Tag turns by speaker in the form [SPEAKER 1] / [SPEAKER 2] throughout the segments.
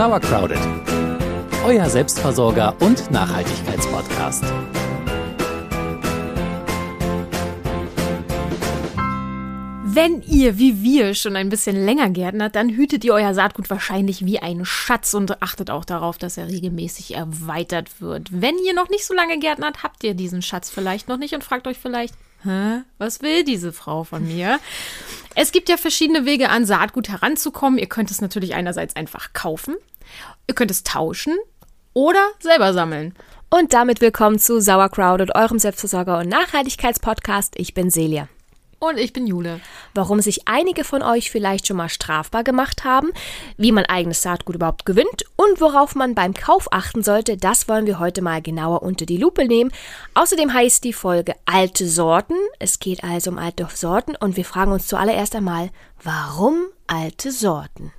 [SPEAKER 1] Sauercrowded, euer Selbstversorger und Nachhaltigkeitspodcast.
[SPEAKER 2] Wenn ihr wie wir schon ein bisschen länger gärtnert, dann hütet ihr euer Saatgut wahrscheinlich wie einen Schatz und achtet auch darauf, dass er regelmäßig erweitert wird. Wenn ihr noch nicht so lange gärtnert, habt ihr diesen Schatz vielleicht noch nicht und fragt euch vielleicht, Hä? Was will diese Frau von mir? Es gibt ja verschiedene Wege, an Saatgut heranzukommen. Ihr könnt es natürlich einerseits einfach kaufen, ihr könnt es tauschen oder selber sammeln.
[SPEAKER 3] Und damit willkommen zu Sauerkraut eurem Selbstversorger- und Nachhaltigkeitspodcast. Ich bin Celia.
[SPEAKER 2] Und ich bin Jule.
[SPEAKER 3] Warum sich einige von euch vielleicht schon mal strafbar gemacht haben, wie man eigenes Saatgut überhaupt gewinnt und worauf man beim Kauf achten sollte, das wollen wir heute mal genauer unter die Lupe nehmen. Außerdem heißt die Folge Alte Sorten. Es geht also um alte Sorten und wir fragen uns zuallererst einmal, warum alte Sorten?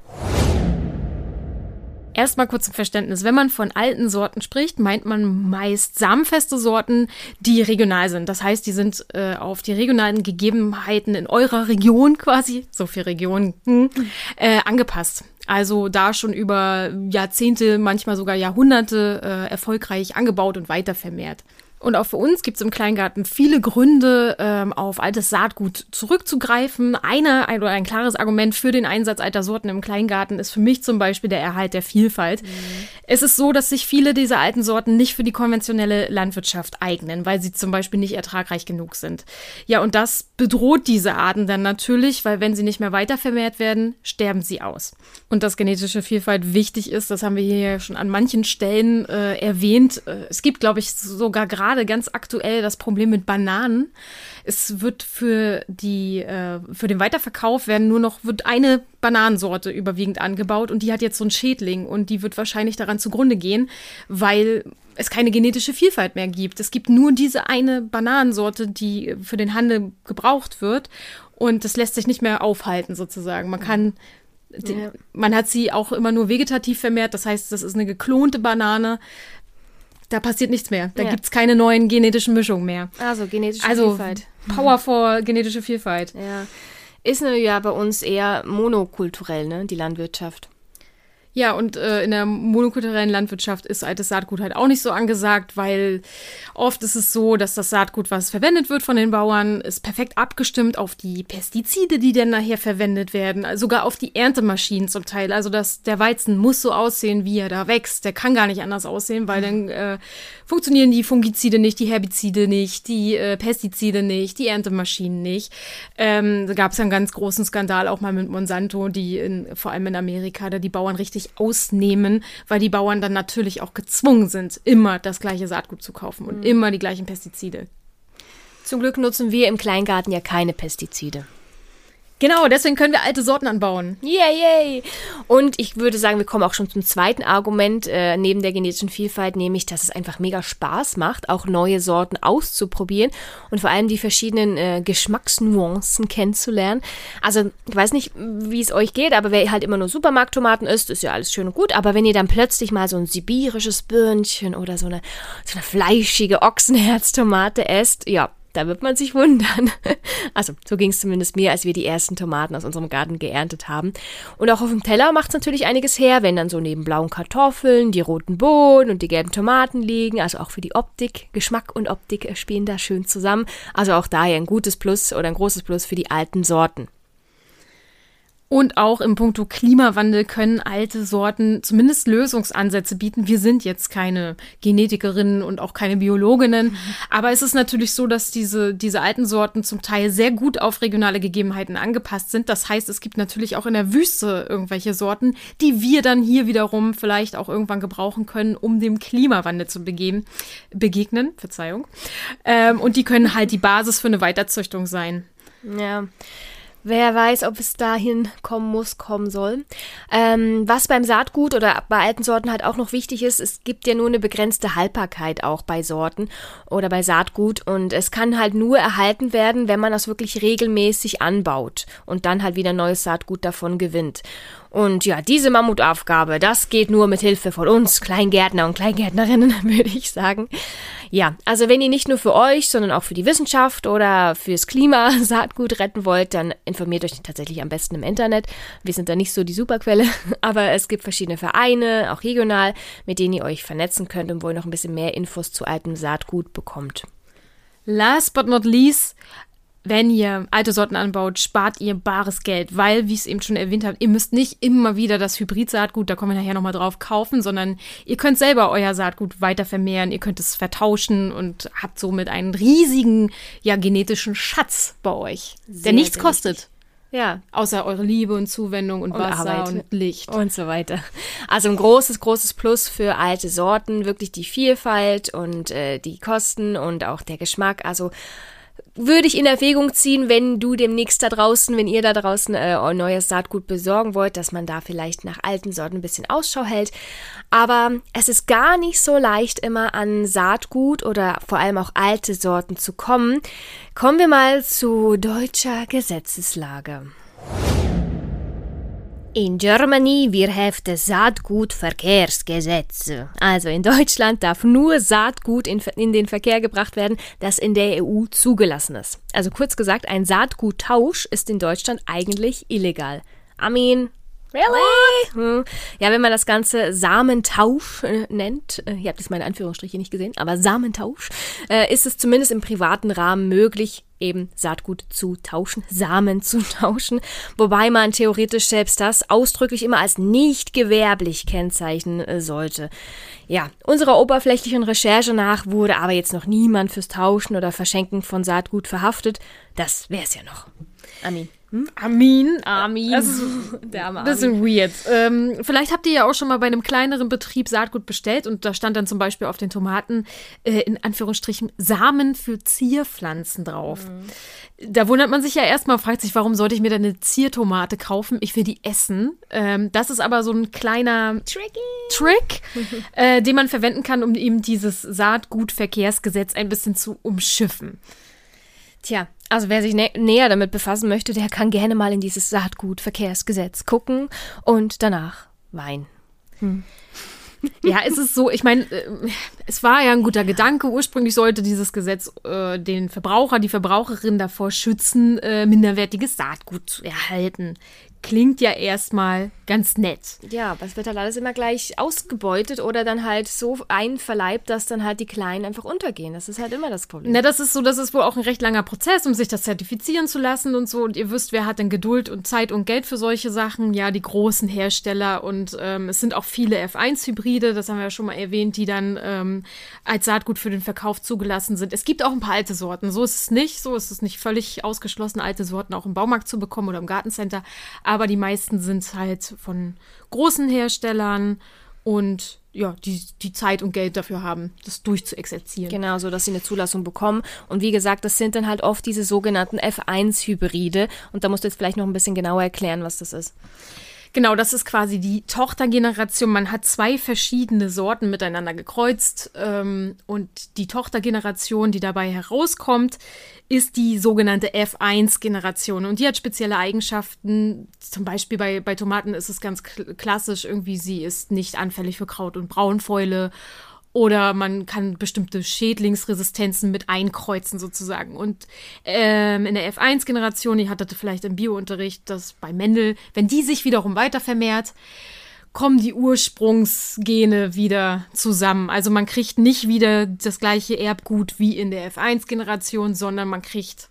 [SPEAKER 2] Erstmal kurz zum Verständnis. Wenn man von alten Sorten spricht, meint man meist samenfeste Sorten, die regional sind. Das heißt, die sind äh, auf die regionalen Gegebenheiten in eurer Region quasi, so viel Regionen, hm, äh, angepasst. Also da schon über Jahrzehnte, manchmal sogar Jahrhunderte äh, erfolgreich angebaut und weiter vermehrt. Und auch für uns gibt es im Kleingarten viele Gründe, ähm, auf altes Saatgut zurückzugreifen. Eine, ein, oder ein klares Argument für den Einsatz alter Sorten im Kleingarten ist für mich zum Beispiel der Erhalt der Vielfalt. Mhm. Es ist so, dass sich viele dieser alten Sorten nicht für die konventionelle Landwirtschaft eignen, weil sie zum Beispiel nicht ertragreich genug sind. Ja, und das bedroht diese Arten dann natürlich, weil wenn sie nicht mehr weiter vermehrt werden, sterben sie aus. Und dass genetische Vielfalt wichtig ist, das haben wir hier schon an manchen Stellen äh, erwähnt. Äh, es gibt, glaube ich, sogar gerade gerade ganz aktuell das Problem mit Bananen. Es wird für die äh, für den Weiterverkauf werden nur noch wird eine Bananensorte überwiegend angebaut und die hat jetzt so einen Schädling und die wird wahrscheinlich daran zugrunde gehen, weil es keine genetische Vielfalt mehr gibt. Es gibt nur diese eine Bananensorte, die für den Handel gebraucht wird und das lässt sich nicht mehr aufhalten sozusagen. Man kann ja. Man hat sie auch immer nur vegetativ vermehrt, das heißt, das ist eine geklonte Banane da passiert nichts mehr. Da ja. gibt es keine neuen genetischen Mischungen mehr.
[SPEAKER 3] Also genetische
[SPEAKER 2] also,
[SPEAKER 3] Vielfalt.
[SPEAKER 2] Power for genetische Vielfalt.
[SPEAKER 3] Ja. Ist ja bei uns eher monokulturell, ne, die Landwirtschaft.
[SPEAKER 2] Ja, und äh, in der monokulturellen Landwirtschaft ist altes Saatgut halt auch nicht so angesagt, weil oft ist es so, dass das Saatgut, was verwendet wird von den Bauern, ist perfekt abgestimmt auf die Pestizide, die dann nachher verwendet werden, also sogar auf die Erntemaschinen zum Teil. Also dass der Weizen muss so aussehen, wie er da wächst. Der kann gar nicht anders aussehen, weil dann äh, funktionieren die Fungizide nicht, die Herbizide nicht, die äh, Pestizide nicht, die Erntemaschinen nicht. Ähm, da gab es einen ganz großen Skandal auch mal mit Monsanto, die in, vor allem in Amerika, da die Bauern richtig sich ausnehmen, weil die Bauern dann natürlich auch gezwungen sind, immer das gleiche Saatgut zu kaufen und mhm. immer die gleichen Pestizide.
[SPEAKER 3] Zum Glück nutzen wir im Kleingarten ja keine Pestizide.
[SPEAKER 2] Genau, deswegen können wir alte Sorten anbauen.
[SPEAKER 3] Yay, yay. Und ich würde sagen, wir kommen auch schon zum zweiten Argument äh, neben der genetischen Vielfalt, nämlich, dass es einfach mega Spaß macht, auch neue Sorten auszuprobieren und vor allem die verschiedenen äh, Geschmacksnuancen kennenzulernen. Also, ich weiß nicht, wie es euch geht, aber wer halt immer nur Supermarkttomaten isst, ist ja alles schön und gut. Aber wenn ihr dann plötzlich mal so ein sibirisches Birnchen oder so eine, so eine fleischige Ochsenherztomate esst, ja, da wird man sich wundern. Also, so ging es zumindest mir, als wir die ersten Tomaten aus unserem Garten geerntet haben. Und auch auf dem Teller macht es natürlich einiges her, wenn dann so neben blauen Kartoffeln die roten Bohnen und die gelben Tomaten liegen. Also auch für die Optik. Geschmack und Optik spielen da schön zusammen. Also auch daher ein gutes Plus oder ein großes Plus für die alten Sorten.
[SPEAKER 2] Und auch im Punkto Klimawandel können alte Sorten zumindest Lösungsansätze bieten. Wir sind jetzt keine Genetikerinnen und auch keine Biologinnen. Aber es ist natürlich so, dass diese, diese alten Sorten zum Teil sehr gut auf regionale Gegebenheiten angepasst sind. Das heißt, es gibt natürlich auch in der Wüste irgendwelche Sorten, die wir dann hier wiederum vielleicht auch irgendwann gebrauchen können, um dem Klimawandel zu begeben, begegnen. Verzeihung. Ähm, und die können halt die Basis für eine Weiterzüchtung sein.
[SPEAKER 3] Ja. Wer weiß, ob es dahin kommen muss, kommen soll. Ähm, was beim Saatgut oder bei alten Sorten halt auch noch wichtig ist, es gibt ja nur eine begrenzte Haltbarkeit auch bei Sorten oder bei Saatgut und es kann halt nur erhalten werden, wenn man das wirklich regelmäßig anbaut und dann halt wieder neues Saatgut davon gewinnt. Und ja, diese Mammutaufgabe, das geht nur mit Hilfe von uns Kleingärtner und Kleingärtnerinnen, würde ich sagen. Ja, also wenn ihr nicht nur für euch, sondern auch für die Wissenschaft oder fürs Klima Saatgut retten wollt, dann informiert euch tatsächlich am besten im Internet. Wir sind da nicht so die Superquelle, aber es gibt verschiedene Vereine, auch regional, mit denen ihr euch vernetzen könnt und wo ihr noch ein bisschen mehr Infos zu altem Saatgut bekommt.
[SPEAKER 2] Last but not least, wenn ihr alte Sorten anbaut, spart ihr bares Geld, weil, wie ich es eben schon erwähnt habe, ihr müsst nicht immer wieder das Hybrid-Saatgut, da kommen wir nachher nochmal drauf, kaufen, sondern ihr könnt selber euer Saatgut weiter vermehren, ihr könnt es vertauschen und habt somit einen riesigen, ja, genetischen Schatz bei euch,
[SPEAKER 3] Sehr,
[SPEAKER 2] der nichts kostet.
[SPEAKER 3] Ja,
[SPEAKER 2] Außer eure Liebe und Zuwendung und,
[SPEAKER 3] Und
[SPEAKER 2] Wasser
[SPEAKER 3] Arbeit.
[SPEAKER 2] und Licht.
[SPEAKER 3] und so weiter. Also ein großes, großes Plus für alte Sorten, wirklich die Vielfalt und äh, die Kosten und auch der Geschmack. Also würde ich in Erwägung ziehen, wenn du demnächst da draußen, wenn ihr da draußen äh, neues Saatgut besorgen wollt, dass man da vielleicht nach alten Sorten ein bisschen Ausschau hält. Aber es ist gar nicht so leicht, immer an Saatgut oder vor allem auch alte Sorten zu kommen. Kommen wir mal zu deutscher Gesetzeslage. In Germany wir have the Saatgutverkehrsgesetz. Also in Deutschland darf nur Saatgut in, in den Verkehr gebracht werden, das in der EU zugelassen ist. Also kurz gesagt, ein Saatguttausch ist in Deutschland eigentlich illegal. I mean, Really? Hm. Ja, wenn man das Ganze Samentausch äh, nennt, äh, ihr habt jetzt meine Anführungsstriche nicht gesehen, aber Samentausch, äh, ist es zumindest im privaten Rahmen möglich, eben Saatgut zu tauschen, Samen zu tauschen, wobei man theoretisch selbst das ausdrücklich immer als nicht gewerblich kennzeichnen sollte. Ja, unserer oberflächlichen Recherche nach wurde aber jetzt noch niemand fürs Tauschen oder Verschenken von Saatgut verhaftet. Das wär's ja noch. Amin.
[SPEAKER 2] Armin.
[SPEAKER 3] Armin.
[SPEAKER 2] Das ist
[SPEAKER 3] Der arme
[SPEAKER 2] Das ist weird. Ähm, vielleicht habt ihr ja auch schon mal bei einem kleineren Betrieb Saatgut bestellt und da stand dann zum Beispiel auf den Tomaten äh, in Anführungsstrichen Samen für Zierpflanzen drauf. Da wundert man sich ja erstmal, fragt sich, warum sollte ich mir denn eine Ziertomate kaufen? Ich will die essen. Ähm, das ist aber so ein kleiner
[SPEAKER 3] Tricky.
[SPEAKER 2] Trick, äh, den man verwenden kann, um eben dieses Saatgutverkehrsgesetz ein bisschen zu umschiffen.
[SPEAKER 3] Tja, also wer sich nä näher damit befassen möchte, der kann gerne mal in dieses Saatgutverkehrsgesetz gucken und danach weinen.
[SPEAKER 2] Ja, es ist so, ich meine, äh, es war ja ein guter Gedanke. Ursprünglich sollte dieses Gesetz äh, den Verbraucher, die Verbraucherin davor schützen, äh, minderwertiges Saatgut zu erhalten. Klingt ja erstmal ganz nett.
[SPEAKER 3] Ja, aber es wird halt alles immer gleich ausgebeutet oder dann halt so einverleibt, dass dann halt die Kleinen einfach untergehen. Das ist halt immer das Problem.
[SPEAKER 2] Na, das ist so, das ist wohl auch ein recht langer Prozess, um sich das zertifizieren zu lassen und so. Und ihr wisst, wer hat denn Geduld und Zeit und Geld für solche Sachen? Ja, die großen Hersteller. Und ähm, es sind auch viele F1-Hybride, das haben wir ja schon mal erwähnt, die dann ähm, als Saatgut für den Verkauf zugelassen sind. Es gibt auch ein paar alte Sorten. So ist es nicht. So ist es nicht völlig ausgeschlossen, alte Sorten auch im Baumarkt zu bekommen oder im Gartencenter. Aber die meisten sind halt von großen Herstellern und ja, die, die Zeit und Geld dafür haben, das durchzuexerzieren.
[SPEAKER 3] Genau, so dass sie eine Zulassung bekommen. Und wie gesagt, das sind dann halt oft diese sogenannten F1-Hybride. Und da musst du jetzt vielleicht noch ein bisschen genauer erklären, was das ist.
[SPEAKER 2] Genau, das ist quasi die Tochtergeneration. Man hat zwei verschiedene Sorten miteinander gekreuzt ähm, und die Tochtergeneration, die dabei herauskommt, ist die sogenannte F1-Generation und die hat spezielle Eigenschaften. Zum Beispiel bei, bei Tomaten ist es ganz kl- klassisch, irgendwie sie ist nicht anfällig für Kraut- und Braunfäule oder man kann bestimmte Schädlingsresistenzen mit einkreuzen sozusagen. Und ähm, in der F1-Generation, ihr hattet vielleicht im Biounterricht, das bei Mendel, wenn die sich wiederum weiter vermehrt, kommen die Ursprungsgene wieder zusammen. Also man kriegt nicht wieder das gleiche Erbgut wie in der F1-Generation, sondern man kriegt,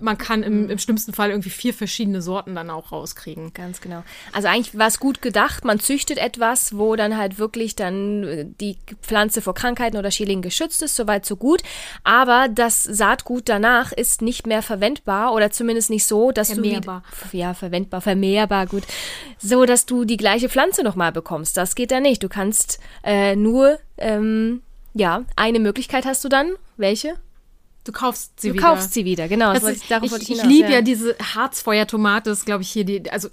[SPEAKER 2] man kann im, im schlimmsten Fall irgendwie vier verschiedene Sorten dann auch rauskriegen.
[SPEAKER 3] Ganz genau. Also eigentlich war es gut gedacht, man züchtet etwas, wo dann halt wirklich dann äh, die Pflanze vor Krankheiten oder Schädlingen geschützt ist, soweit so gut. Aber das Saatgut danach ist nicht mehr verwendbar oder zumindest nicht so, dass
[SPEAKER 2] Vermehrbar.
[SPEAKER 3] du wie, ja verwendbar, vermehrbar, gut, so dass du die gleiche Pflanze nochmal bekommst. Das geht da nicht. Du kannst äh, nur ähm, ja eine Möglichkeit hast du dann. Welche?
[SPEAKER 2] Du kaufst sie
[SPEAKER 3] Du
[SPEAKER 2] wieder.
[SPEAKER 3] kaufst sie wieder, genau.
[SPEAKER 2] Das
[SPEAKER 3] wollte
[SPEAKER 2] ist, ich ich
[SPEAKER 3] hinaus,
[SPEAKER 2] liebe ja diese Harzfeuertomate, das ist, glaube ich, hier die, also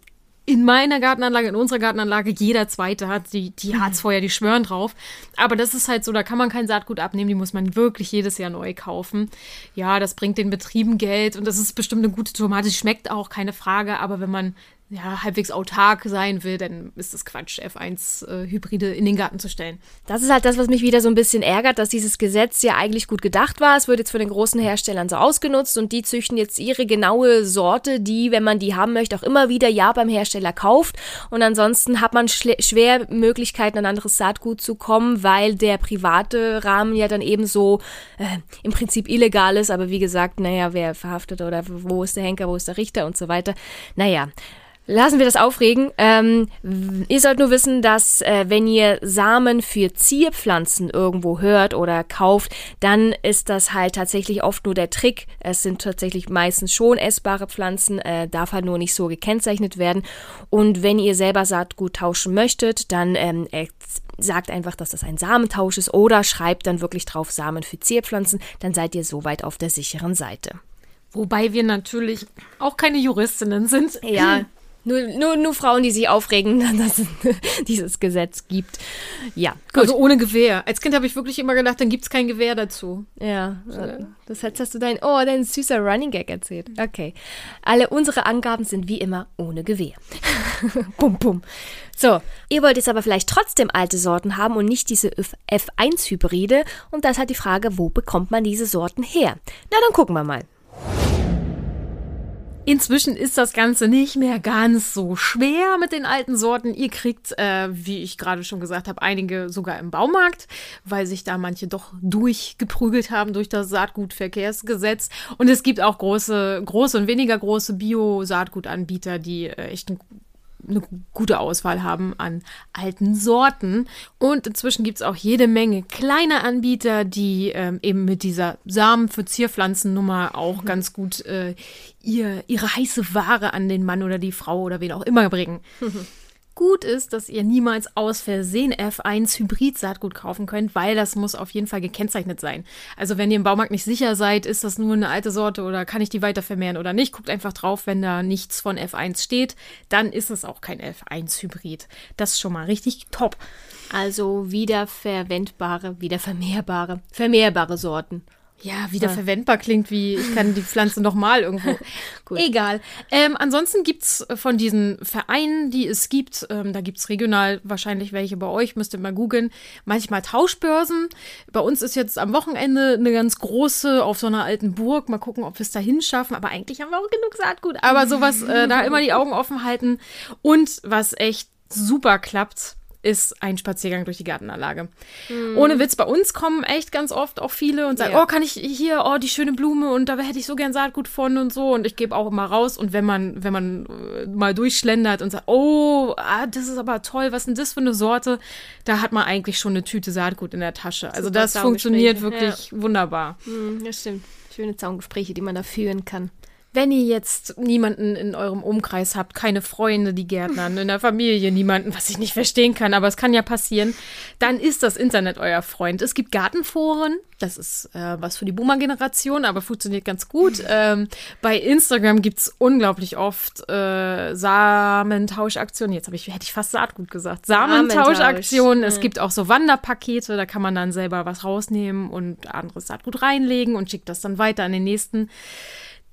[SPEAKER 2] in meiner Gartenanlage, in unserer Gartenanlage, jeder zweite hat die, die Harzfeuer, die schwören drauf. Aber das ist halt so, da kann man kein Saatgut abnehmen, die muss man wirklich jedes Jahr neu kaufen. Ja, das bringt den Betrieben Geld und das ist bestimmt eine gute Tomate, die schmeckt auch, keine Frage. Aber wenn man ja, halbwegs autark sein will, dann ist es Quatsch, F1-Hybride äh, in den Garten zu stellen.
[SPEAKER 3] Das ist halt das, was mich wieder so ein bisschen ärgert, dass dieses Gesetz ja eigentlich gut gedacht war. Es wird jetzt von den großen Herstellern so ausgenutzt und die züchten jetzt ihre genaue Sorte, die, wenn man die haben möchte, auch immer wieder ja beim Hersteller kauft. Und ansonsten hat man schwer Möglichkeiten, an anderes Saatgut zu kommen, weil der private Rahmen ja dann eben so äh, im Prinzip illegal ist. Aber wie gesagt, naja, wer verhaftet oder wo ist der Henker, wo ist der Richter und so weiter. Naja, Lassen wir das aufregen. Ähm, ihr sollt nur wissen, dass äh, wenn ihr Samen für Zierpflanzen irgendwo hört oder kauft, dann ist das halt tatsächlich oft nur der Trick. Es sind tatsächlich meistens schon essbare Pflanzen, äh, darf halt nur nicht so gekennzeichnet werden. Und wenn ihr selber Saatgut tauschen möchtet, dann ähm, sagt einfach, dass das ein Samentausch ist oder schreibt dann wirklich drauf Samen für Zierpflanzen, dann seid ihr soweit auf der sicheren Seite.
[SPEAKER 2] Wobei wir natürlich auch keine Juristinnen sind.
[SPEAKER 3] Ja, nur, nur, nur Frauen, die sich aufregen, dass es dieses Gesetz gibt. Ja,
[SPEAKER 2] gut. Also ohne Gewehr. Als Kind habe ich wirklich immer gedacht, dann gibt es kein Gewehr dazu.
[SPEAKER 3] Ja, das heißt, hast du dein, oh, dein süßer Running Gag erzählt. Okay. Alle unsere Angaben sind wie immer ohne Gewehr. bum, bum. So, ihr wollt jetzt aber vielleicht trotzdem alte Sorten haben und nicht diese F1-Hybride. Und das hat die Frage, wo bekommt man diese Sorten her? Na, dann gucken wir mal.
[SPEAKER 2] Inzwischen ist das Ganze nicht mehr ganz so schwer mit den alten Sorten. Ihr kriegt, äh, wie ich gerade schon gesagt habe, einige sogar im Baumarkt, weil sich da manche doch durchgeprügelt haben durch das Saatgutverkehrsgesetz. Und es gibt auch große, große und weniger große Bio-Saatgutanbieter, die äh, echt ein eine gute Auswahl haben an alten Sorten. Und inzwischen gibt es auch jede Menge kleine Anbieter, die ähm, eben mit dieser Samen für Zierpflanzennummer auch mhm. ganz gut äh, ihr, ihre heiße Ware an den Mann oder die Frau oder wen auch immer bringen. Gut ist, dass ihr niemals aus Versehen F1 Hybrid-Saatgut kaufen könnt, weil das muss auf jeden Fall gekennzeichnet sein. Also wenn ihr im Baumarkt nicht sicher seid, ist das nur eine alte Sorte oder kann ich die weiter vermehren oder nicht, guckt einfach drauf, wenn da nichts von F1 steht, dann ist es auch kein F1 Hybrid. Das ist schon mal richtig top.
[SPEAKER 3] Also wiederverwendbare, wiedervermehrbare, vermehrbare Sorten.
[SPEAKER 2] Ja, wieder verwendbar klingt wie, ich kann die Pflanze nochmal irgendwo. Egal. Ähm, ansonsten gibt's von diesen Vereinen, die es gibt, ähm, da gibt's regional wahrscheinlich welche bei euch, müsst ihr mal googeln, manchmal Tauschbörsen. Bei uns ist jetzt am Wochenende eine ganz große auf so einer alten Burg. Mal gucken, ob wir es dahin schaffen. Aber eigentlich haben wir auch genug Saatgut. Aber sowas, äh, da immer die Augen offen halten. Und was echt super klappt, ist ein Spaziergang durch die Gartenanlage. Mhm. Ohne Witz, bei uns kommen echt ganz oft auch viele und sagen, ja. oh, kann ich hier, oh, die schöne Blume und da hätte ich so gern Saatgut von und so. Und ich gebe auch immer raus. Und wenn man, wenn man äh, mal durchschlendert und sagt, oh, ah, das ist aber toll, was ist denn das für eine Sorte? Da hat man eigentlich schon eine Tüte Saatgut in der Tasche. Also Super das funktioniert wirklich ja. wunderbar.
[SPEAKER 3] Mhm, das stimmt. Schöne Zaungespräche, die man da führen kann.
[SPEAKER 2] Wenn ihr jetzt niemanden in eurem Umkreis habt, keine Freunde, die Gärtnern, in der Familie niemanden, was ich nicht verstehen kann, aber es kann ja passieren, dann ist das Internet euer Freund. Es gibt Gartenforen, das ist äh, was für die Boomer-Generation, aber funktioniert ganz gut. Ähm, bei Instagram gibt es unglaublich oft äh, Samentauschaktionen. Jetzt ich, hätte ich fast Saatgut gesagt. Samentauschaktionen. Es gibt auch so Wanderpakete, da kann man dann selber was rausnehmen und anderes Saatgut reinlegen und schickt das dann weiter an den nächsten.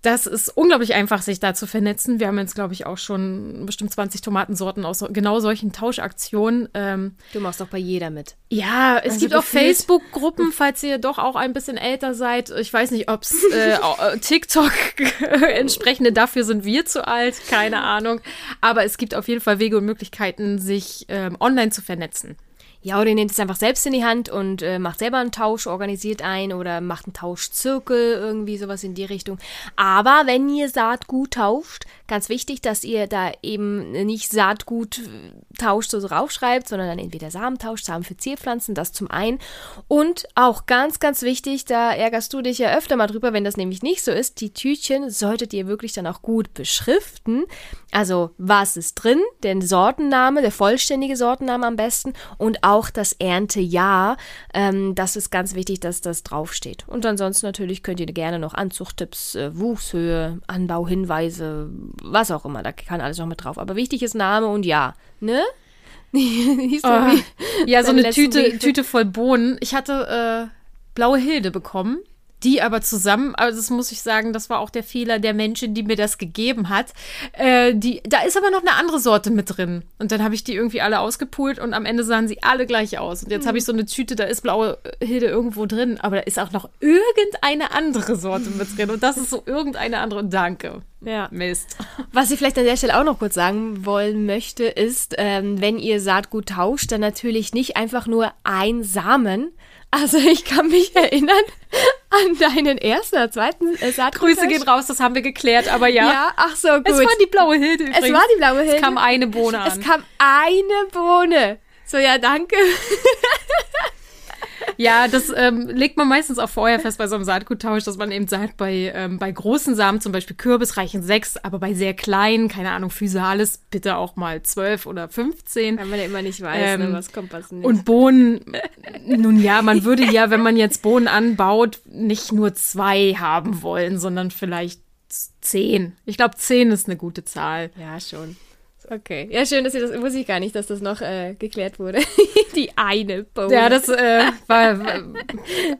[SPEAKER 2] Das ist unglaublich einfach, sich da zu vernetzen. Wir haben jetzt, glaube ich, auch schon bestimmt 20 Tomatensorten aus genau solchen Tauschaktionen. Ähm,
[SPEAKER 3] du machst doch bei jeder mit.
[SPEAKER 2] Ja, es also gibt auch Facebook-Gruppen, falls ihr doch auch ein bisschen älter seid. Ich weiß nicht, ob es äh, äh, TikTok entsprechende dafür sind wir zu alt, keine Ahnung. Aber es gibt auf jeden Fall Wege und Möglichkeiten, sich ähm, online zu vernetzen.
[SPEAKER 3] Ja, oder ihr nehmt es einfach selbst in die Hand und äh, macht selber einen Tausch, organisiert einen oder macht einen Tauschzirkel, irgendwie sowas in die Richtung. Aber wenn ihr Saatgut tauscht, ganz wichtig, dass ihr da eben nicht Saatgut äh, tauscht, so raufschreibt, sondern dann entweder Samen tauscht, Samen für Zierpflanzen, das zum einen. Und auch ganz, ganz wichtig, da ärgerst du dich ja öfter mal drüber, wenn das nämlich nicht so ist, die Tütchen solltet ihr wirklich dann auch gut beschriften. Also, was ist drin? Den Sortenname, der vollständige Sortenname am besten und das Erntejahr. Ähm, das ist ganz wichtig, dass das draufsteht. Und ansonsten natürlich könnt ihr gerne noch Anzuchttipps, äh, Wuchshöhe, Anbauhinweise, was auch immer. Da kann alles noch mit drauf. Aber wichtig ist Name und Jahr. Ne?
[SPEAKER 2] so oh, ja, so eine Tüte, Tüte voll Bohnen. Ich hatte äh, blaue Hilde bekommen die aber zusammen, also das muss ich sagen, das war auch der Fehler der Menschen, die mir das gegeben hat. Äh, die, da ist aber noch eine andere Sorte mit drin. Und dann habe ich die irgendwie alle ausgepult und am Ende sahen sie alle gleich aus. Und jetzt habe ich so eine Tüte, da ist blaue Hilde irgendwo drin, aber da ist auch noch irgendeine andere Sorte mit drin. Und das ist so irgendeine andere. Danke.
[SPEAKER 3] Ja.
[SPEAKER 2] Mist.
[SPEAKER 3] Was ich vielleicht an der Stelle auch noch kurz sagen wollen möchte, ist, ähm, wenn ihr Saatgut tauscht, dann natürlich nicht einfach nur ein Samen. Also ich kann mich erinnern an deinen ersten oder zweiten äh, Saatgut.
[SPEAKER 2] Grüße gehen raus, das haben wir geklärt, aber ja.
[SPEAKER 3] Ja, ach so, gut.
[SPEAKER 2] Es war die blaue Hilde übrigens.
[SPEAKER 3] Es war die blaue Hilde.
[SPEAKER 2] Es kam eine Bohne an.
[SPEAKER 3] Es kam eine Bohne. So, ja, danke.
[SPEAKER 2] Ja, das ähm, legt man meistens auch vorher fest bei so einem Saatguttausch, dass man eben sagt, bei, ähm, bei großen Samen, zum Beispiel Kürbis, reichen sechs, aber bei sehr kleinen, keine Ahnung, Physalis, bitte auch mal zwölf oder 15.
[SPEAKER 3] Weil man ja immer nicht weiß,
[SPEAKER 2] Ähm,
[SPEAKER 3] ne, was kommt, was nicht.
[SPEAKER 2] Und Bohnen, nun ja, man würde ja, wenn man jetzt Bohnen anbaut, nicht nur zwei haben wollen, sondern vielleicht zehn. Ich glaube, zehn ist eine gute Zahl.
[SPEAKER 3] ja, schon. Okay. Ja, schön, dass ihr das, wusste ich gar nicht, dass das noch äh, geklärt wurde. die eine Bohne.
[SPEAKER 2] Ja, das äh, war äh,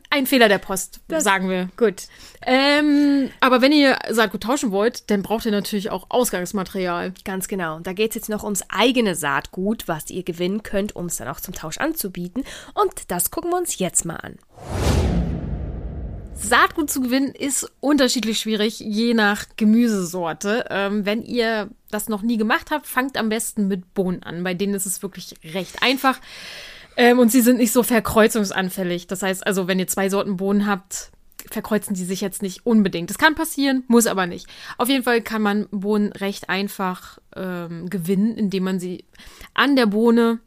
[SPEAKER 2] ein Fehler der Post, sagen wir.
[SPEAKER 3] Gut.
[SPEAKER 2] Ähm, aber wenn ihr Saatgut tauschen wollt, dann braucht ihr natürlich auch Ausgangsmaterial.
[SPEAKER 3] Ganz genau. Da geht es jetzt noch ums eigene Saatgut, was ihr gewinnen könnt, um es dann auch zum Tausch anzubieten. Und das gucken wir uns jetzt mal an.
[SPEAKER 2] Saatgut zu gewinnen ist unterschiedlich schwierig, je nach Gemüsesorte. Ähm, wenn ihr das noch nie gemacht habt, fangt am besten mit Bohnen an. Bei denen ist es wirklich recht einfach. Ähm, und sie sind nicht so verkreuzungsanfällig. Das heißt also, wenn ihr zwei Sorten Bohnen habt, verkreuzen die sich jetzt nicht unbedingt. Das kann passieren, muss aber nicht. Auf jeden Fall kann man Bohnen recht einfach ähm, gewinnen, indem man sie an der Bohne,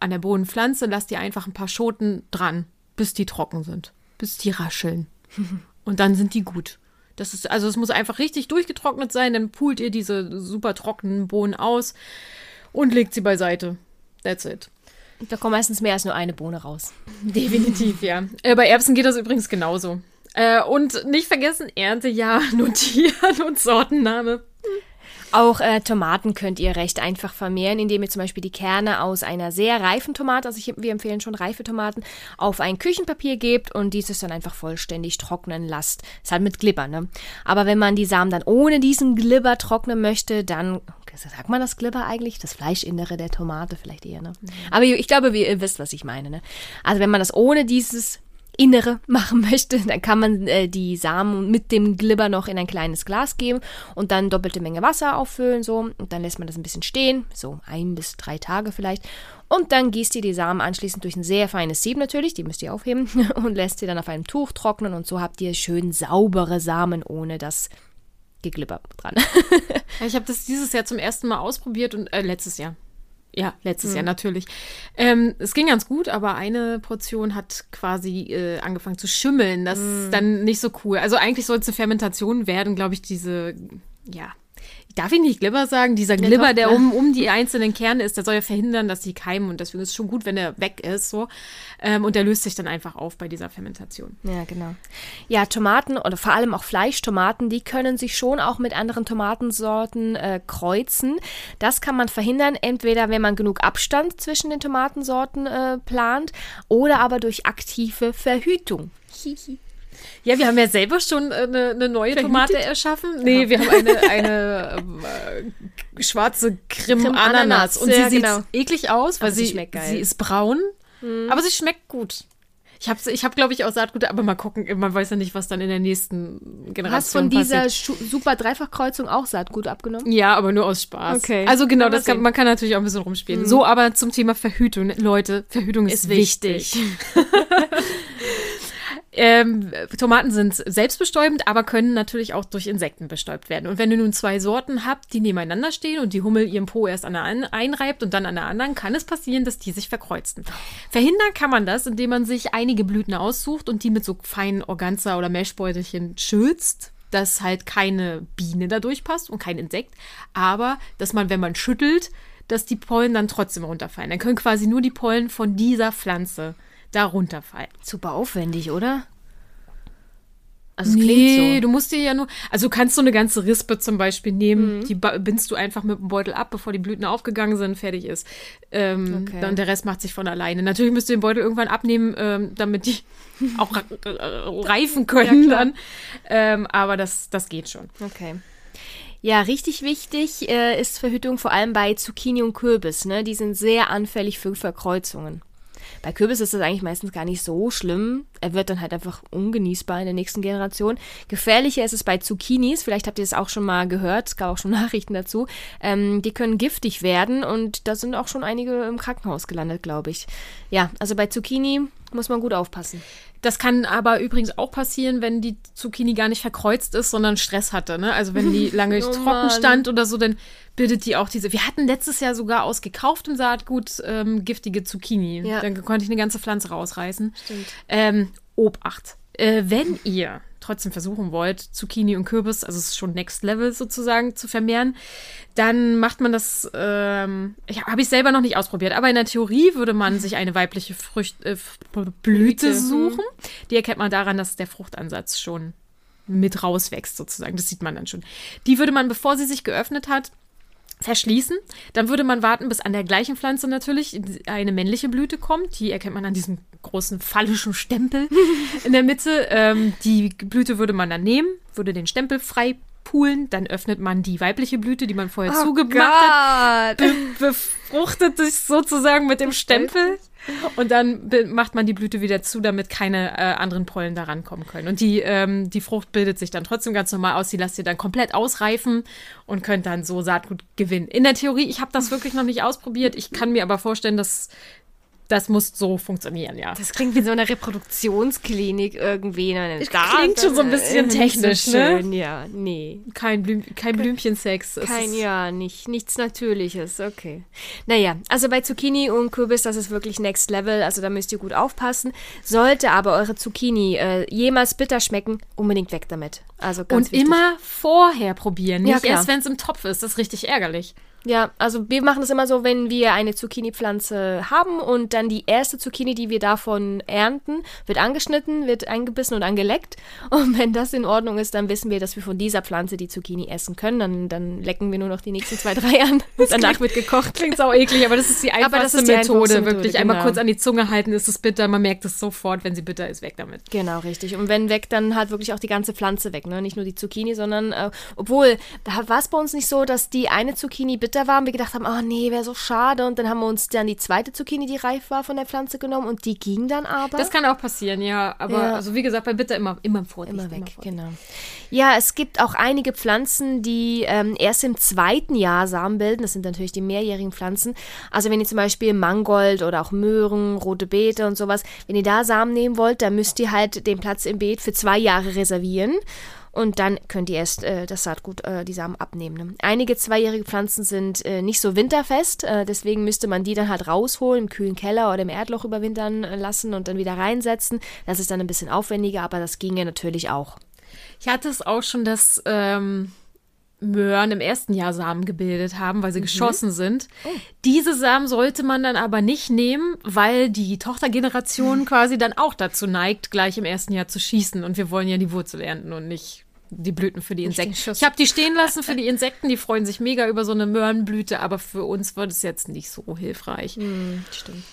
[SPEAKER 2] an der Bohnenpflanze, lasst ihr einfach ein paar Schoten dran, bis die trocken sind, bis die rascheln. Und dann sind die gut. Das ist, also es muss einfach richtig durchgetrocknet sein, dann pult ihr diese super trockenen Bohnen aus und legt sie beiseite. That's it.
[SPEAKER 3] Da kommt meistens mehr als nur eine Bohne raus.
[SPEAKER 2] Definitiv, ja. Äh, bei Erbsen geht das übrigens genauso. Äh, und nicht vergessen, Erntejahr notieren und Sortenname.
[SPEAKER 3] Auch äh, Tomaten könnt ihr recht einfach vermehren, indem ihr zum Beispiel die Kerne aus einer sehr reifen Tomate, also ich, wir empfehlen schon reife Tomaten, auf ein Küchenpapier gebt und dieses dann einfach vollständig trocknen lasst. Ist halt mit Glibber, ne? Aber wenn man die Samen dann ohne diesen Glibber trocknen möchte, dann, sagt man das Glibber eigentlich? Das Fleischinnere der Tomate vielleicht eher, ne? Aber ich glaube, ihr wisst, was ich meine, ne? Also wenn man das ohne dieses Innere machen möchte, dann kann man äh, die Samen mit dem Glibber noch in ein kleines Glas geben und dann doppelte Menge Wasser auffüllen, so. Und dann lässt man das ein bisschen stehen, so ein bis drei Tage vielleicht. Und dann gießt ihr die Samen anschließend durch ein sehr feines Sieb natürlich, die müsst ihr aufheben, und lässt sie dann auf einem Tuch trocknen und so habt ihr schön saubere Samen ohne das Geglibber dran.
[SPEAKER 2] Ich habe das dieses Jahr zum ersten Mal ausprobiert und äh, letztes Jahr. Ja, letztes Jahr natürlich. Ähm, es ging ganz gut, aber eine Portion hat quasi äh, angefangen zu schimmeln. Das ist dann nicht so cool. Also eigentlich soll es eine Fermentation werden, glaube ich, diese, ja. Darf ich nicht Glibber sagen? Dieser Glibber,
[SPEAKER 3] doch,
[SPEAKER 2] der
[SPEAKER 3] klar.
[SPEAKER 2] um, um die einzelnen Kerne ist, der soll ja verhindern, dass die keimen. Und deswegen ist es schon gut, wenn er weg ist. so. Ähm, und der löst sich dann einfach auf bei dieser Fermentation.
[SPEAKER 3] Ja, genau. Ja, Tomaten oder vor allem auch Fleischtomaten, die können sich schon auch mit anderen Tomatensorten äh, kreuzen. Das kann man verhindern, entweder wenn man genug Abstand zwischen den Tomatensorten äh, plant oder aber durch aktive Verhütung.
[SPEAKER 2] Ja, wir haben ja selber schon äh, eine, eine neue Tomate erschaffen. Nee, wir haben eine, eine äh, schwarze Krim-Ananas.
[SPEAKER 3] Krim-Ananas,
[SPEAKER 2] Und sie
[SPEAKER 3] ja,
[SPEAKER 2] sieht
[SPEAKER 3] genau.
[SPEAKER 2] eklig aus, weil
[SPEAKER 3] sie
[SPEAKER 2] sie, sie ist braun, aber sie schmeckt gut. Ich habe, ich hab, glaube ich, auch Saatgut, aber mal gucken, man weiß ja nicht, was dann in der nächsten Generation
[SPEAKER 3] Hast von dieser
[SPEAKER 2] passiert.
[SPEAKER 3] Super Dreifachkreuzung auch Saatgut abgenommen?
[SPEAKER 2] Ja, aber nur aus Spaß.
[SPEAKER 3] Okay.
[SPEAKER 2] Also genau, das kann, man kann natürlich auch ein bisschen rumspielen. So, aber zum Thema Verhütung. Leute, Verhütung ist,
[SPEAKER 3] Ist
[SPEAKER 2] wichtig.
[SPEAKER 3] wichtig.
[SPEAKER 2] Ähm, Tomaten sind selbstbestäubend, aber können natürlich auch durch Insekten bestäubt werden. Und wenn ihr nun zwei Sorten habt, die nebeneinander stehen und die Hummel ihren Po erst an der einen einreibt und dann an der anderen, kann es passieren, dass die sich verkreuzen. Verhindern kann man das, indem man sich einige Blüten aussucht und die mit so feinen Organza- oder Meshbeutelchen schützt dass halt keine Biene da durchpasst und kein Insekt, aber dass man, wenn man schüttelt, dass die Pollen dann trotzdem runterfallen. Dann können quasi nur die Pollen von dieser Pflanze da runterfallen.
[SPEAKER 3] Super aufwendig, oder? Also es
[SPEAKER 2] nee,
[SPEAKER 3] klingt so.
[SPEAKER 2] du musst dir ja nur, also du kannst so eine ganze Rispe zum Beispiel nehmen, die ba- bindst du einfach mit dem Beutel ab, bevor die Blüten aufgegangen sind, fertig ist. Ähm,
[SPEAKER 3] Okay.
[SPEAKER 2] Dann der Rest macht sich von alleine. Natürlich müsst ihr den Beutel irgendwann abnehmen, ähm, damit die auch äh, reifen können dann. Ähm, aber das, das geht schon.
[SPEAKER 3] Okay. Ja, richtig wichtig äh, ist Verhütung vor allem bei Zucchini und Kürbis. Ne? Die sind sehr anfällig für Verkreuzungen. Bei Kürbis ist das eigentlich meistens gar nicht so schlimm. Er wird dann halt einfach ungenießbar in der nächsten Generation. Gefährlicher ist es bei Zucchinis. Vielleicht habt ihr es auch schon mal gehört. Es gab auch schon Nachrichten dazu. Ähm, die können giftig werden und da sind auch schon einige im Krankenhaus gelandet, glaube ich. Ja, also bei Zucchini muss man gut aufpassen.
[SPEAKER 2] Das kann aber übrigens auch passieren, wenn die Zucchini gar nicht verkreuzt ist, sondern Stress hatte. Ne? Also wenn die lange
[SPEAKER 3] Oh
[SPEAKER 2] trocken
[SPEAKER 3] Mann.
[SPEAKER 2] stand oder so, dann bildet die auch diese. Wir hatten letztes Jahr sogar aus gekauftem Saatgut ähm, giftige Zucchini.
[SPEAKER 3] Ja.
[SPEAKER 2] Dann konnte ich eine ganze Pflanze rausreißen.
[SPEAKER 3] Stimmt.
[SPEAKER 2] Ähm, Obacht. Äh, wenn ihr trotzdem versuchen wollt, Zucchini und Kürbis, also es ist schon Next Level sozusagen, zu vermehren, dann macht man das, ähm, ich, habe ich selber noch nicht ausprobiert, aber in der Theorie würde man sich eine weibliche Frücht, äh, Blüte suchen. Die erkennt man daran, dass der Fruchtansatz schon mit rauswächst sozusagen. Das sieht man dann schon. Die würde man, bevor sie sich geöffnet hat, verschließen. Dann würde man warten, bis an der gleichen Pflanze natürlich eine männliche Blüte kommt. Die erkennt man an diesem großen phallischen Stempel in der Mitte. Ähm, die Blüte würde man dann nehmen, würde den Stempel frei pulen. Dann öffnet man die weibliche Blüte, die man vorher zugemacht hat
[SPEAKER 3] Gott.
[SPEAKER 2] be befruchtet sich sozusagen mit dem Stempel und dann macht man die Blüte wieder zu, damit keine äh, anderen Pollen da rankommen können. Und die, ähm, die Frucht bildet sich dann trotzdem ganz normal aus. Die lasst ihr dann komplett ausreifen und könnt dann so Saatgut gewinnen. In der Theorie, ich habe das wirklich noch nicht ausprobiert. Ich kann mir aber vorstellen, dass das muss so funktionieren, ja.
[SPEAKER 3] Das klingt wie so eine Reproduktionsklinik irgendwie. Ne?
[SPEAKER 2] Es klingt schon so ein bisschen
[SPEAKER 3] nicht so
[SPEAKER 2] technisch, ne?
[SPEAKER 3] schön, Ja, nee.
[SPEAKER 2] Kein, Blüm kein Blümchensex.
[SPEAKER 3] Kein,
[SPEAKER 2] ist-
[SPEAKER 3] ja, nicht, nichts Natürliches, okay. Naja, also bei Zucchini und Kürbis, das ist wirklich Next Level, also da müsst ihr gut aufpassen. Sollte aber eure Zucchini äh, jemals bitter schmecken, unbedingt weg damit. Also ganz
[SPEAKER 2] Und
[SPEAKER 3] wichtig.
[SPEAKER 2] immer vorher probieren,
[SPEAKER 3] Ja,
[SPEAKER 2] nicht
[SPEAKER 3] klar.
[SPEAKER 2] erst, wenn es im Topf ist. Das ist richtig ärgerlich.
[SPEAKER 3] Ja, also wir machen es immer so, wenn wir eine Zucchini-Pflanze haben und dann die erste Zucchini, die wir davon ernten, wird angeschnitten, wird eingebissen und angeleckt. Und wenn das in Ordnung ist, dann wissen wir, dass wir von dieser Pflanze die Zucchini essen können. Dann, dann lecken wir nur noch die nächsten zwei, drei an. Und danach wird gekocht.
[SPEAKER 2] Klingt sau eklig, aber das ist die einfachste
[SPEAKER 3] das ist die
[SPEAKER 2] Methode.
[SPEAKER 3] Methode,
[SPEAKER 2] Wirklich einmal
[SPEAKER 3] genau.
[SPEAKER 2] kurz an die Zunge halten, ist es bitter. Man merkt es sofort, wenn sie bitter ist, weg damit.
[SPEAKER 3] Genau, richtig. Und wenn weg, dann halt wirklich auch die ganze Pflanze weg, ne? Nicht nur die Zucchini, sondern äh, obwohl, da war es bei uns nicht so, dass die eine Zucchini bitter war und wir gedacht haben, oh nee, wäre so schade. Und dann haben wir uns dann die zweite Zucchini, die reif war, von der Pflanze genommen und die ging dann aber.
[SPEAKER 2] Das kann auch passieren, ja. Aber
[SPEAKER 3] Ja.
[SPEAKER 2] also wie gesagt, bei bitter immer, immer Vorsicht.
[SPEAKER 3] Immer weg,
[SPEAKER 2] Vorsicht.
[SPEAKER 3] genau. Ja, es gibt auch einige Pflanzen, die ähm, erst im zweiten Jahr Samen bilden. Das sind natürlich die mehrjährigen Pflanzen. Also wenn ihr zum Beispiel Mangold oder auch Möhren, rote Beete und sowas, wenn ihr da Samen nehmen wollt, dann müsst ihr halt den Platz im Beet für zwei Jahre reservieren. Und dann könnt ihr erst äh, das Saatgut, äh, die Samen abnehmen. Ne? Einige zweijährige Pflanzen sind äh, nicht so winterfest, äh, deswegen müsste man die dann halt rausholen, im kühlen Keller oder im Erdloch überwintern äh, lassen und dann wieder reinsetzen. Das ist dann ein bisschen aufwendiger, aber das ginge natürlich auch.
[SPEAKER 2] Ich hatte es auch schon, dass ähm, Möhren im ersten Jahr Samen gebildet haben, weil sie geschossen sind. Diese Samen sollte man dann aber nicht nehmen, weil die Tochtergeneration quasi dann auch dazu neigt, gleich im ersten Jahr zu schießen. Und wir wollen ja die Wurzel ernten und nicht die Blüten für die Insekten. Ich habe die stehen lassen für die Insekten, die freuen sich mega über so eine Möhrenblüte, aber für uns wird es jetzt nicht so hilfreich.
[SPEAKER 3] Stimmt.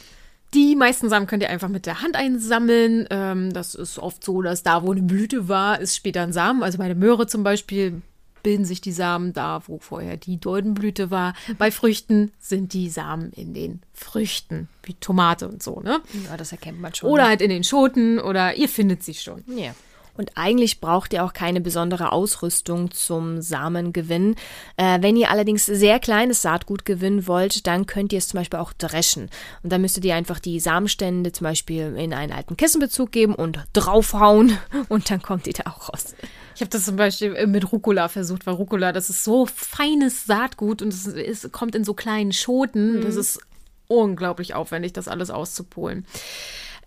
[SPEAKER 2] Die meisten Samen könnt ihr einfach mit der Hand einsammeln. Ähm, das ist oft so, dass da, wo eine Blüte war, ist später ein Samen. Also bei der Möhre zum Beispiel bilden sich die Samen da, wo vorher die Doldenblüte war. Bei Früchten sind die Samen in den Früchten, wie Tomate und so, ne?
[SPEAKER 3] Ja, das erkennt man schon.
[SPEAKER 2] Oder halt in den Schoten oder ihr findet sie schon.
[SPEAKER 3] Ja. Und eigentlich braucht ihr auch keine besondere Ausrüstung zum Samengewinn. Äh, wenn ihr allerdings sehr kleines Saatgut gewinnen wollt, dann könnt ihr es zum Beispiel auch dreschen. Und dann müsstet ihr einfach die Samenstände zum Beispiel in einen alten Kissenbezug geben und draufhauen und dann kommt die da auch raus.
[SPEAKER 2] Ich habe das zum Beispiel äh, mit Rucola versucht, weil Rucola, das ist so feines Saatgut und es ist, kommt in so kleinen Schoten. Das ist unglaublich aufwendig, das alles auszupolen.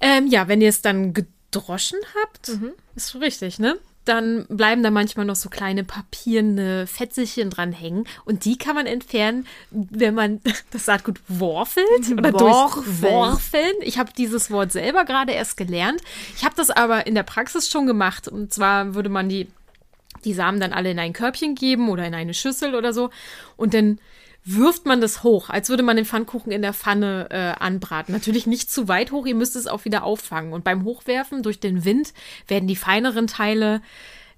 [SPEAKER 2] Ähm, ja, wenn ihr es dann gedroschen habt, ist richtig, ne? dann bleiben da manchmal noch so kleine papierne Fetzelchen dran hängen und die kann man entfernen, wenn man das Saatgut worfelt oder
[SPEAKER 3] Worfeln.
[SPEAKER 2] durchworfeln. Ich habe dieses Wort selber gerade erst gelernt. Ich habe das aber in der Praxis schon gemacht und zwar würde man die die Samen dann alle in ein Körbchen geben oder in eine Schüssel oder so und dann wirft man das hoch, als würde man den Pfannkuchen in der Pfanne äh, anbraten. Natürlich nicht zu weit hoch, ihr müsst es auch wieder auffangen. Und beim Hochwerfen durch den Wind werden die feineren Teile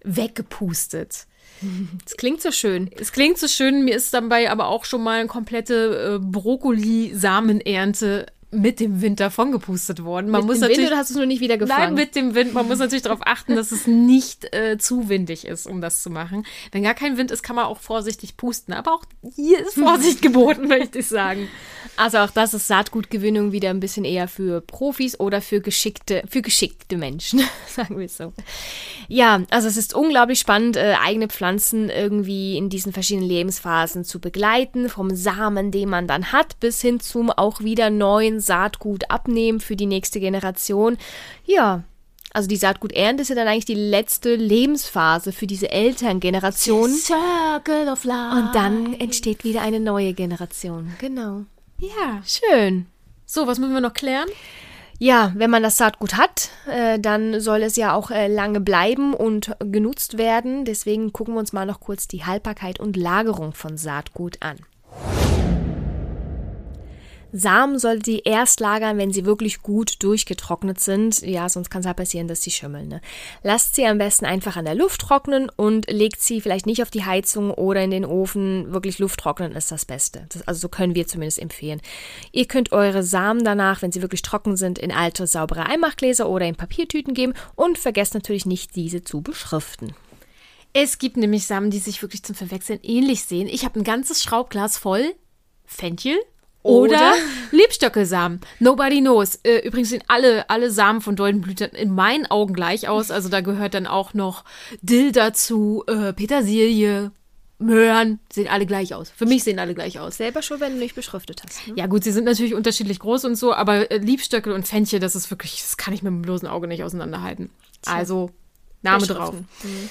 [SPEAKER 2] weggepustet.
[SPEAKER 3] Das klingt so schön.
[SPEAKER 2] Es klingt so schön, mir ist dabei aber auch schon mal eine komplette äh, Brokkoli-Samenernte mit dem Wind davon gepustet worden. Man
[SPEAKER 3] Mit
[SPEAKER 2] muss
[SPEAKER 3] dem Wind
[SPEAKER 2] natürlich
[SPEAKER 3] oder hast du es nur nicht wieder gefangen?
[SPEAKER 2] Nein, mit dem Wind. Man muss natürlich darauf achten, dass es nicht äh, zu windig ist, um das zu machen. Wenn gar kein Wind ist, kann man auch vorsichtig pusten. Aber auch hier ist Vorsicht geboten, möchte ich sagen.
[SPEAKER 3] Also auch das ist Saatgutgewinnung wieder ein bisschen eher für Profis oder für geschickte, für geschickte Menschen, sagen wir es so. Ja, also es ist unglaublich spannend, äh, eigene Pflanzen irgendwie in diesen verschiedenen Lebensphasen zu begleiten, vom Samen, den man dann hat, bis hin zum auch wieder neuen Saatgut abnehmen für die nächste Generation. Ja. Also die Saatguternte ist ja dann eigentlich die letzte Lebensphase für diese Elterngeneration.
[SPEAKER 2] Circle of Life.
[SPEAKER 3] Und dann entsteht wieder eine neue Generation. Genau.
[SPEAKER 2] Ja.
[SPEAKER 3] Schön.
[SPEAKER 2] So, was müssen wir noch klären?
[SPEAKER 3] Ja, wenn man das Saatgut hat, äh, dann soll es ja auch äh, lange bleiben und genutzt werden. Deswegen gucken wir uns mal noch kurz die Haltbarkeit und Lagerung von Saatgut an. Samen solltet ihr erst lagern, wenn sie wirklich gut durchgetrocknet sind. Ja, sonst kann es halt passieren, dass sie schimmeln. Ne? Lasst sie am besten einfach an der Luft trocknen und legt sie vielleicht nicht auf die Heizung oder in den Ofen. Wirklich Luft trocknen ist das Beste. Das, also so können wir zumindest empfehlen. Ihr könnt eure Samen danach, wenn sie wirklich trocken sind, in alte, saubere Einmachgläser oder in Papiertüten geben und vergesst natürlich nicht, diese zu beschriften.
[SPEAKER 2] Es gibt nämlich Samen, die sich wirklich zum Verwechseln ähnlich sehen. Ich habe ein ganzes Schraubglas voll Fenchel oder,
[SPEAKER 3] Oder?
[SPEAKER 2] Liebstöckelsamen. Nobody knows. Äh, übrigens sehen alle, alle Samen von Doldenblütern in meinen Augen gleich aus. Also da gehört dann auch noch Dill dazu, äh, Petersilie, Möhren. Sehen alle gleich aus. Für mich sehen alle gleich aus.
[SPEAKER 3] Selber schon, wenn du nicht beschriftet hast. Ne?
[SPEAKER 2] Ja gut, sie sind natürlich unterschiedlich groß und so, aber äh, Liebstöckel und Fenchel, das ist wirklich, das kann ich mit dem bloßen Auge nicht auseinanderhalten. Also, Name drauf.
[SPEAKER 3] Beschriften.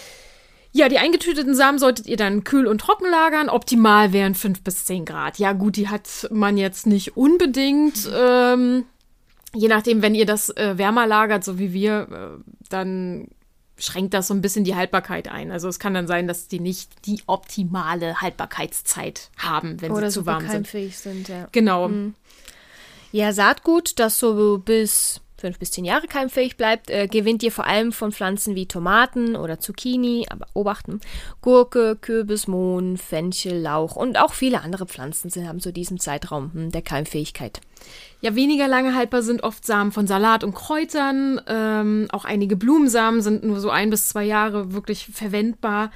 [SPEAKER 2] Ja, die eingetüteten Samen solltet ihr dann kühl und trocken lagern. Optimal wären 5 bis 10 Grad. Ja, gut, die hat man jetzt nicht unbedingt. Ähm, je nachdem, wenn ihr das äh, wärmer lagert, so wie wir, äh, dann schränkt das so ein bisschen die Haltbarkeit ein. Also es kann dann sein, dass die nicht die optimale Haltbarkeitszeit haben, wenn
[SPEAKER 3] Oder
[SPEAKER 2] sie zu warm sind.
[SPEAKER 3] sind, ja.
[SPEAKER 2] Genau.
[SPEAKER 3] Ja, Saatgut, das so bis fünf bis zehn Jahre keimfähig bleibt, äh, gewinnt ihr vor allem von Pflanzen wie Tomaten oder Zucchini, aber obachten, Gurke, Kürbis, Mohn, Fenchel, Lauch und auch viele andere Pflanzen sind, haben so diesen Zeitraum hm, der Keimfähigkeit.
[SPEAKER 2] Ja, weniger lange haltbar sind oft Samen von Salat und Kräutern. Ähm, auch einige Blumensamen sind nur so ein bis zwei Jahre wirklich verwendbar.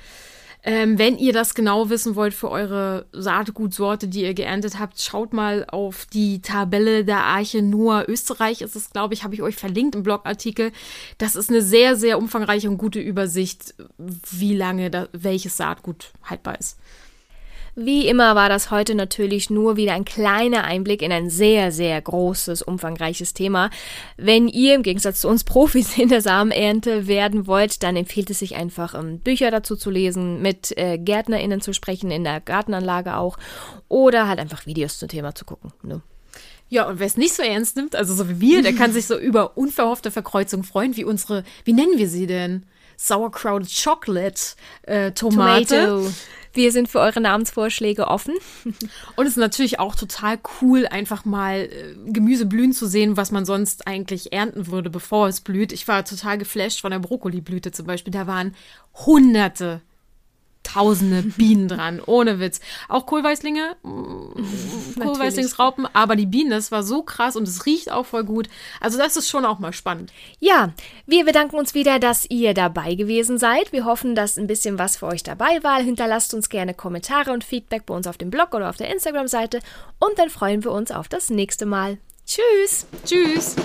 [SPEAKER 2] Ähm, wenn ihr das genau wissen wollt für eure Saatgutsorte, die ihr geerntet habt, schaut mal auf die Tabelle der Arche Noah Österreich. Ist es, glaube ich, habe ich euch verlinkt im Blogartikel. Das ist eine sehr, sehr umfangreiche und gute Übersicht, wie lange da, welches Saatgut haltbar ist.
[SPEAKER 3] Wie immer war das heute natürlich nur wieder ein kleiner Einblick in ein sehr, sehr großes, umfangreiches Thema. Wenn ihr im Gegensatz zu uns Profis in der Samenernte werden wollt, dann empfiehlt es sich einfach, ähm, Bücher dazu zu lesen, mit äh, GärtnerInnen zu sprechen, in der Gartenanlage auch, oder halt einfach Videos zum Thema zu gucken. Ne?
[SPEAKER 2] Ja, und wer es nicht so ernst nimmt, also so wie wir, der kann sich so über unverhoffte Verkreuzung freuen, wie unsere, wie nennen wir sie denn? Sauerkraut Chocolate äh, Tomate.
[SPEAKER 3] Tomato. Wir sind für eure Namensvorschläge offen.
[SPEAKER 2] Und es ist natürlich auch total cool, einfach mal äh, Gemüse blühen zu sehen, was man sonst eigentlich ernten würde, bevor es blüht. Ich war total geflasht von der Brokkoliblüte zum Beispiel. Da waren hunderte, tausende Bienen dran, ohne Witz. Auch Kohlweißlinge, mm, Kohlweißlingsraupen, aber die Bienen, das war so krass und es riecht auch voll gut. Also das ist schon auch mal spannend.
[SPEAKER 3] Ja, wir bedanken uns wieder, dass ihr dabei gewesen seid. Wir hoffen, dass ein bisschen was für euch dabei war. Hinterlasst uns gerne Kommentare und Feedback bei uns auf dem Blog oder auf der Instagram-Seite und dann freuen wir uns auf das nächste Mal. Tschüss!
[SPEAKER 2] Tschüss!